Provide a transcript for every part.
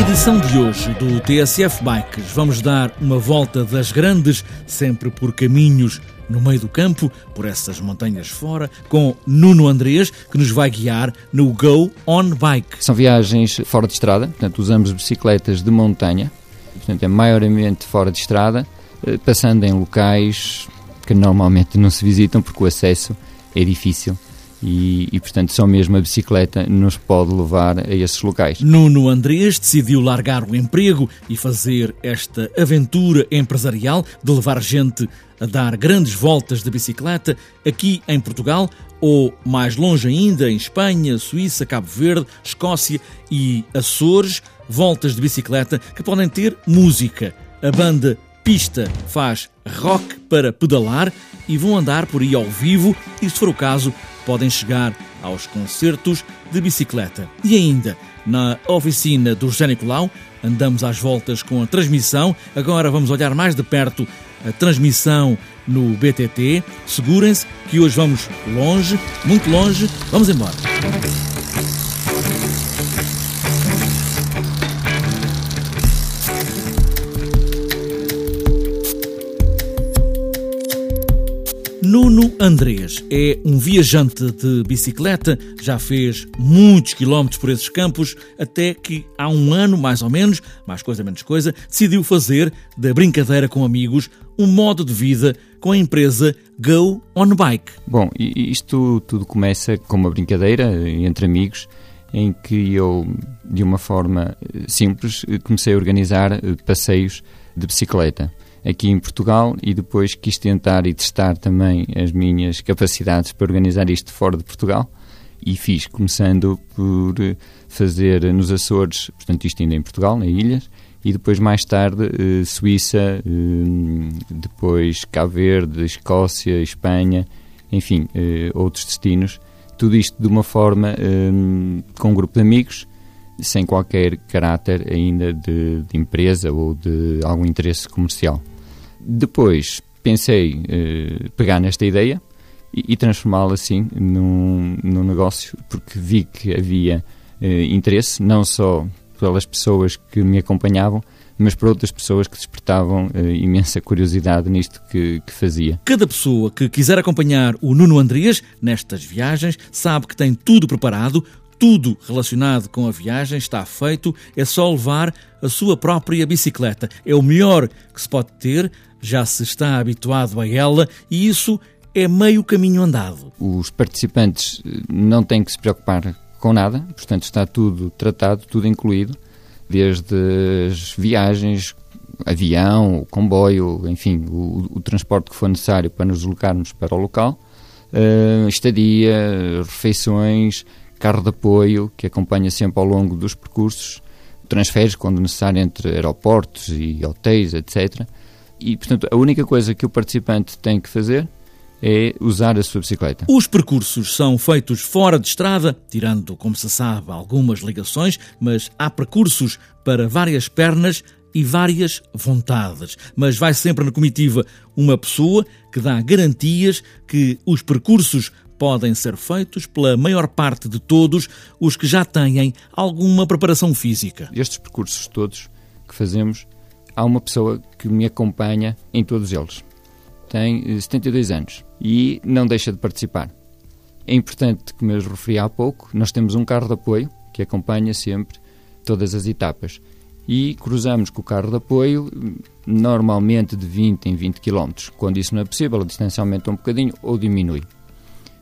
edição de hoje do TSF Bikes vamos dar uma volta das grandes, sempre por caminhos no meio do campo, por essas montanhas fora, com Nuno Andrés, que nos vai guiar no Go On Bike. São viagens fora de estrada, portanto usamos bicicletas de montanha, portanto é maiormente fora de estrada, eh, passando em locais que normalmente não se visitam porque o acesso é difícil e, e, portanto só mesmo a bicicleta nos pode levar a esses locais. Nuno Andrés decidiu largar o emprego e fazer esta aventura empresarial de levar gente a dar grandes voltas de bicicleta aqui em Portugal ou mais longe ainda em Espanha, Suíça, Cabo Verde, Escócia e Açores, voltas de bicicleta que podem ter música. A banda Pista faz rock para pedalar e vão andar por aí ao vivo e, se for o caso, podem chegar aos concertos de bicicleta. E ainda, na oficina do José Nicolau, andamos às voltas com a transmissão. Agora vamos olhar mais de perto a transmissão no BTT. Segurem-se que hoje vamos longe, muito longe. Vamos embora. Andrés é um viajante de bicicleta, já fez muitos quilómetros por esses campos, até que há um ano, mais ou menos, mais coisa menos coisa, decidiu fazer da brincadeira com amigos um modo de vida com a empresa Go On Bike. Bom, isto tudo começa com uma brincadeira entre amigos, em que eu, de uma forma simples, comecei a organizar eh, passeios de bicicleta aqui em Portugal e depois quis tentar e testar também as minhas capacidades para organizar isto fora de Portugal e fiz, começando por fazer nos Açores, portanto isto ainda em Portugal, nas ilhas, e depois mais tarde eh, Suíça, eh, depois Cabo Verde, Escócia, Espanha, enfim, eh, outros destinos. Tudo isto de uma forma com um grupo de amigos, sem qualquer caráter ainda de, de empresa ou de algum interesse comercial. Depois pensei eh, pegar nesta ideia e, e transformá-la assim num, num negócio, porque vi que havia eh, interesse, não só pelas pessoas que me acompanhavam, mas por outras pessoas que despertavam eh, imensa curiosidade nisto que, que, fazia. Cada pessoa que quiser acompanhar o Nuno Andrias nestas viagens sabe que tem tudo preparado, tudo relacionado com a viagem está feito, é só levar a sua própria bicicleta. É o melhor que se pode ter, já se está habituado a ela e isso é meio caminho andado. Os participantes eh, não têm que se preocupar com nada, portanto está tudo tratado, tudo incluído, desde as viagens, avião, comboio, enfim, o, o transporte que for necessário para nos deslocarmos para o local, uh, estadia, refeições, carro de apoio que acompanha sempre ao longo dos percursos, transferes quando necessário entre aeroportos e hotéis, etc. E, portanto, a única coisa que o participante tem que fazer é usar a sua bicicleta. Os percursos são feitos fora de estrada, tirando, como se sabe, algumas ligações, mas há percursos para várias pernas e várias vontades. Mas vai sempre na comitiva uma pessoa que dá garantias que os percursos podem ser feitos pela maior parte de todos os que já têm alguma preparação física. Estes percursos todos que fazemos, há uma pessoa que me acompanha em todos eles. Tem 72 eh, anos e não deixa de participar. É importante, como eu referi há pouco, nós temos um carro de apoio que acompanha sempre todas as etapas e cruzamos com o carro de apoio normalmente de 20 em 20 km. Quando isso não é possível, aumenta um bocadinho ou diminui.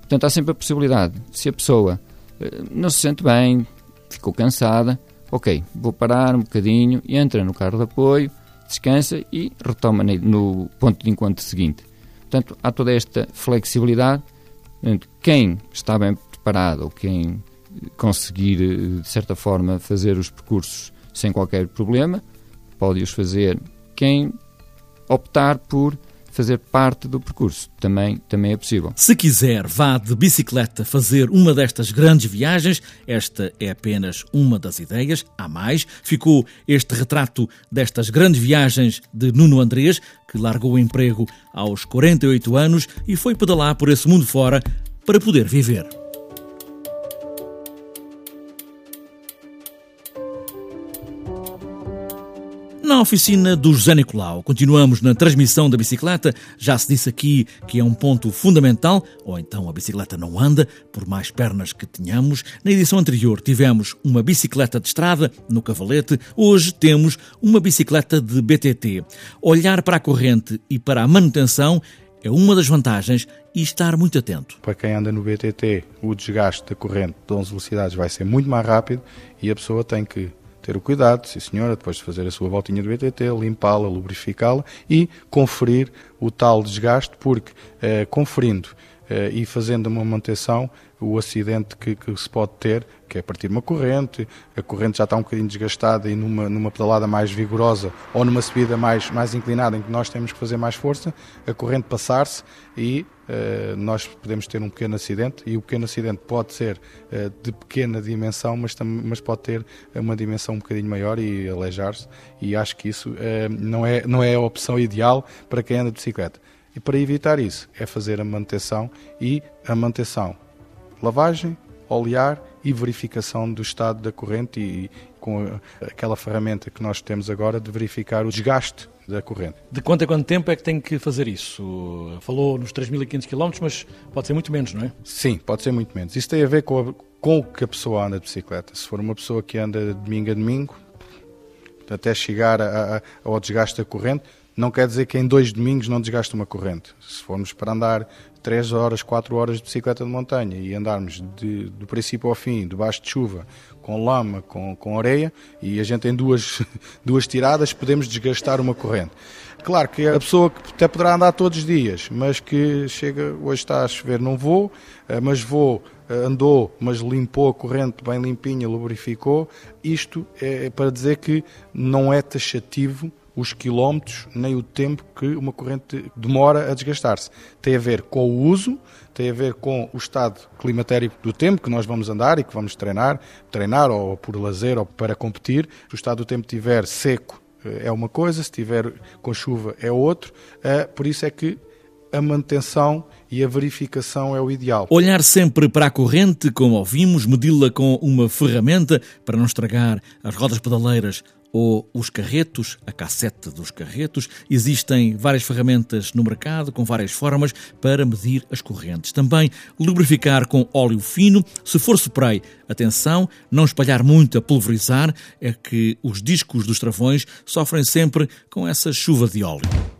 Portanto, há sempre a possibilidade, se a pessoa eh, não se sente bem, ficou cansada, ok, vou parar um bocadinho, entra no carro de apoio, descansa e retoma no ponto de encontro seguinte. Portanto, há toda esta flexibilidade. Quem está bem preparado ou quem conseguir, eh, de certa forma, fazer os percursos sem qualquer problema, pode-os fazer. Quem optar por fazer parte do percurso. Também, também é possível. Se quiser, vá de bicicleta fazer uma destas grandes viagens. Esta é apenas uma das ideias. Há mais. Ficou este retrato destas grandes viagens de Nuno Andrés, que largou o emprego aos 48 anos e foi pedalar por esse mundo fora para poder viver. À oficina do José Nicolau. Continuamos na transmissão da bicicleta. Já se disse aqui que é um ponto fundamental, ou então a bicicleta não anda, por mais pernas que tenhamos. Na edição anterior tivemos uma bicicleta de estrada no Cavalete, hoje temos uma bicicleta de BTT. Olhar para a corrente e para a manutenção é uma das vantagens e estar muito atento. Para quem anda no BTT, o desgaste da corrente de 11 velocidades vai ser muito mais rápido e a pessoa tem que ter o cuidado, sim senhora, depois de fazer a sua voltinha do BTT, limpá-la, lubrificá-la e conferir o tal desgaste, porque eh, conferindo eh, e fazendo uma manutenção, o acidente que, que, se pode ter, que é partir uma corrente, a corrente já está um bocadinho desgastada e numa, numa pedalada mais vigorosa ou numa subida mais, mais inclinada em que nós temos que fazer mais força, a corrente passar-se e uh, nós podemos ter um pequeno acidente e o pequeno acidente pode ser uh, de pequena dimensão, mas, mas pode ter uma dimensão um bocadinho maior e aleijar-se e acho que isso uh, não, é, não é a opção ideal para quem anda de bicicleta. E para evitar isso é fazer a manutenção e a manutenção, lavagem, olear e verificação do estado da corrente e com aquela ferramenta que nós temos agora de verificar o desgaste da corrente. De quanto a quanto tempo é que tem que fazer isso? Falou nos 3.500 km, mas pode ser muito menos, não é? Sim, pode ser muito menos. Isso tem a ver com, a, com o que a pessoa anda de bicicleta. Se for uma pessoa que anda de domingo a domingo, até chegar a, a, ao desgaste da corrente, não quer dizer que em dois domingos não desgaste uma corrente. Se formos para andar 3 horas, 4 horas de bicicleta de montanha e andarmos de, do princípio ao fim, debaixo de chuva, com lama, com, com areia, e a gente em duas, duas tiradas podemos desgastar uma corrente. Claro que a pessoa que até poderá andar todos os dias, mas que chega, hoje está a chover, não vou, eh, mas vou, eh, andou, mas limpou a corrente bem limpinha, lubrificou. Isto é para dizer que não é taxativo os quilómetros nem o tempo que uma corrente demora a desgastar-se. Tem a ver com o uso, tem a ver com o estado climatérico do tempo que nós vamos andar e que vamos treinar, treinar ou por lazer ou para competir. Se o estado do tempo estiver seco eh, é uma coisa, se estiver com chuva é outro. Eh, por isso é que a manutenção e a verificação é o ideal. Olhar sempre para a corrente, como ouvimos, medi-la com uma ferramenta para não estragar as rodas pedaleiras ou os carretos, a cassete dos carretos. Existem várias ferramentas no mercado com várias formas para medir as correntes. Também lubrificar com óleo fino. Se for spray, atenção, não espalhar muito a pulverizar, é que os discos dos travões sofrem sempre com essa chuva de óleo.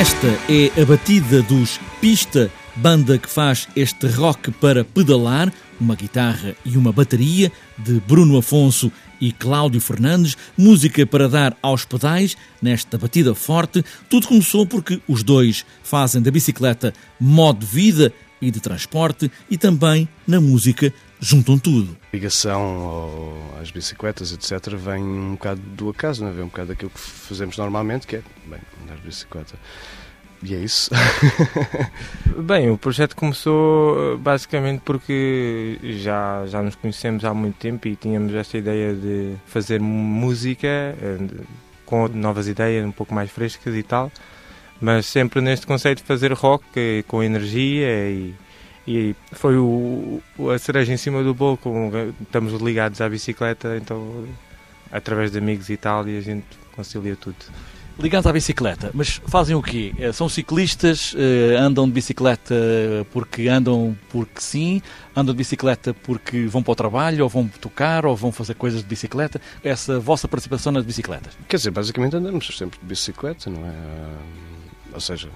Esta é a batida dos Pista, banda que faz este rock para pedalar, uma guitarra e uma bateria, de Bruno Afonso e Cláudio Fernandes, música para dar aos pedais nesta batida forte. Tudo começou porque os dois fazem da bicicleta modo de vida e de transporte e também na música juntam tudo. A ligação às bicicletas, etc., vem um bocado do acaso, não é? vem um bocado daquilo que fazemos normalmente, que é, bem, andar de bicicleta. E é isso. Bem, o projeto começou basicamente porque já, já nos conhecemos há muito tempo e tínhamos esta ideia de fazer música eh, com novas ideias, um pouco mais frescas e tal, mas sempre neste conceito de fazer rock eh, com energia e e foi o, a cereja em cima do bolo, como estamos ligados à bicicleta, então através de amigos e tal, e a gente concilia tudo. Ligados à bicicleta, mas fazem o quê? Eh, são ciclistas, eh, andam de bicicleta porque andam porque sim, andam de bicicleta porque vão para o trabalho, ou vão tocar, ou vão fazer coisas de bicicleta. Essa vossa participação nas bicicletas? Quer dizer, basicamente andamos sempre de bicicleta, não é? Ou seja,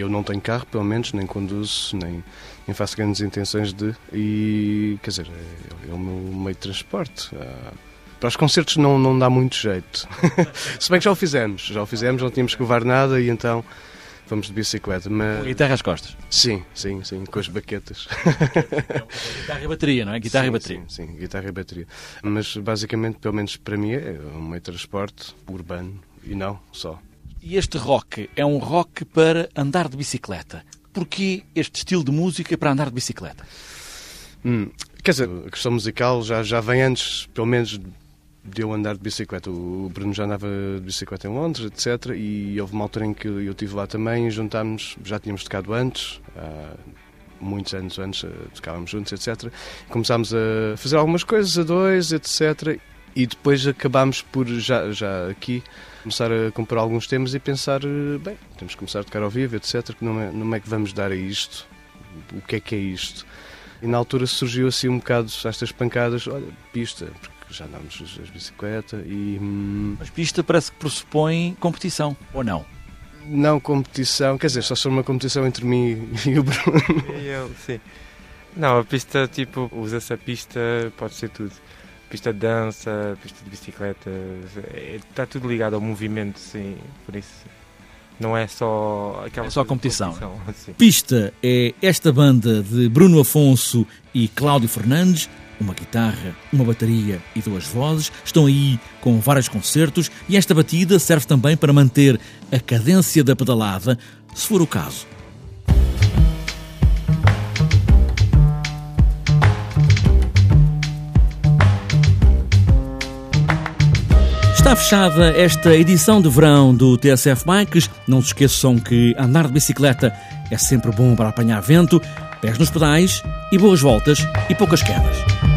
eu não tenho carro, pelo menos, nem conduzo, nem, nem faço grandes intenções de. E, quer dizer, é, é o meu meio de transporte. Uh, para os concertos não, não dá muito jeito. Se bem que já o fizemos, já o fizemos, não tínhamos que levar nada e então vamos de bicicleta. Mas... Guitarra às costas? Sim, sim, sim, com as baquetas. guitarra e bateria, não é? Guitarra sim, e bateria. Sim, sim, guitarra e bateria. Mas basicamente, pelo menos para mim, é um meio de transporte urbano e não só. E este rock é um rock para andar de bicicleta. porquê este estilo de música para andar de bicicleta? Hum, quer dizer, a questão musical já, já vem antes, pelo menos, de eu andar de bicicleta. O Bruno já andava de bicicleta em Londres, etc. E houve uma altura em que eu estive lá também e juntámos, já tínhamos tocado antes, há muitos anos antes, eh, tocávamos juntos, etc. Começámos a fazer algumas coisas a dois, etc. E depois acabámos por, já, já aqui, começar a comprar alguns temas e pensar, eh, bem, temos que começar a tocar ao vivo, etc. Que não é, não é que vamos dar a isto? O que é que é isto? E na altura surgiu assim um bocado estas pancadas, olha, pista, porque já andámos as bicicletas e... Hum, Mas pista parece que pressupõe competição, ou não? Não competição, quer dizer, só se for uma competição entre mim e o Bruno. E eu, sim. Não, a pista, tipo, usa-se a pista, pode ser tudo. Pista de dança, pista de bicicleta, está tudo ligado ao movimento, sim, por isso não é só aquela É só competição. competição, sim. Pista é esta banda de Bruno Afonso e Cláudio Fernandes. Uma guitarra, uma bateria e duas vozes estão aí com vários concertos e esta batida serve também para manter a cadência da pedalada, se for o caso. Está fechada esta edição de verão do TSF Bikes. Não se esqueçam que andar de bicicleta é sempre bom para apanhar vento, pés nos pedais e boas voltas e poucas quedas.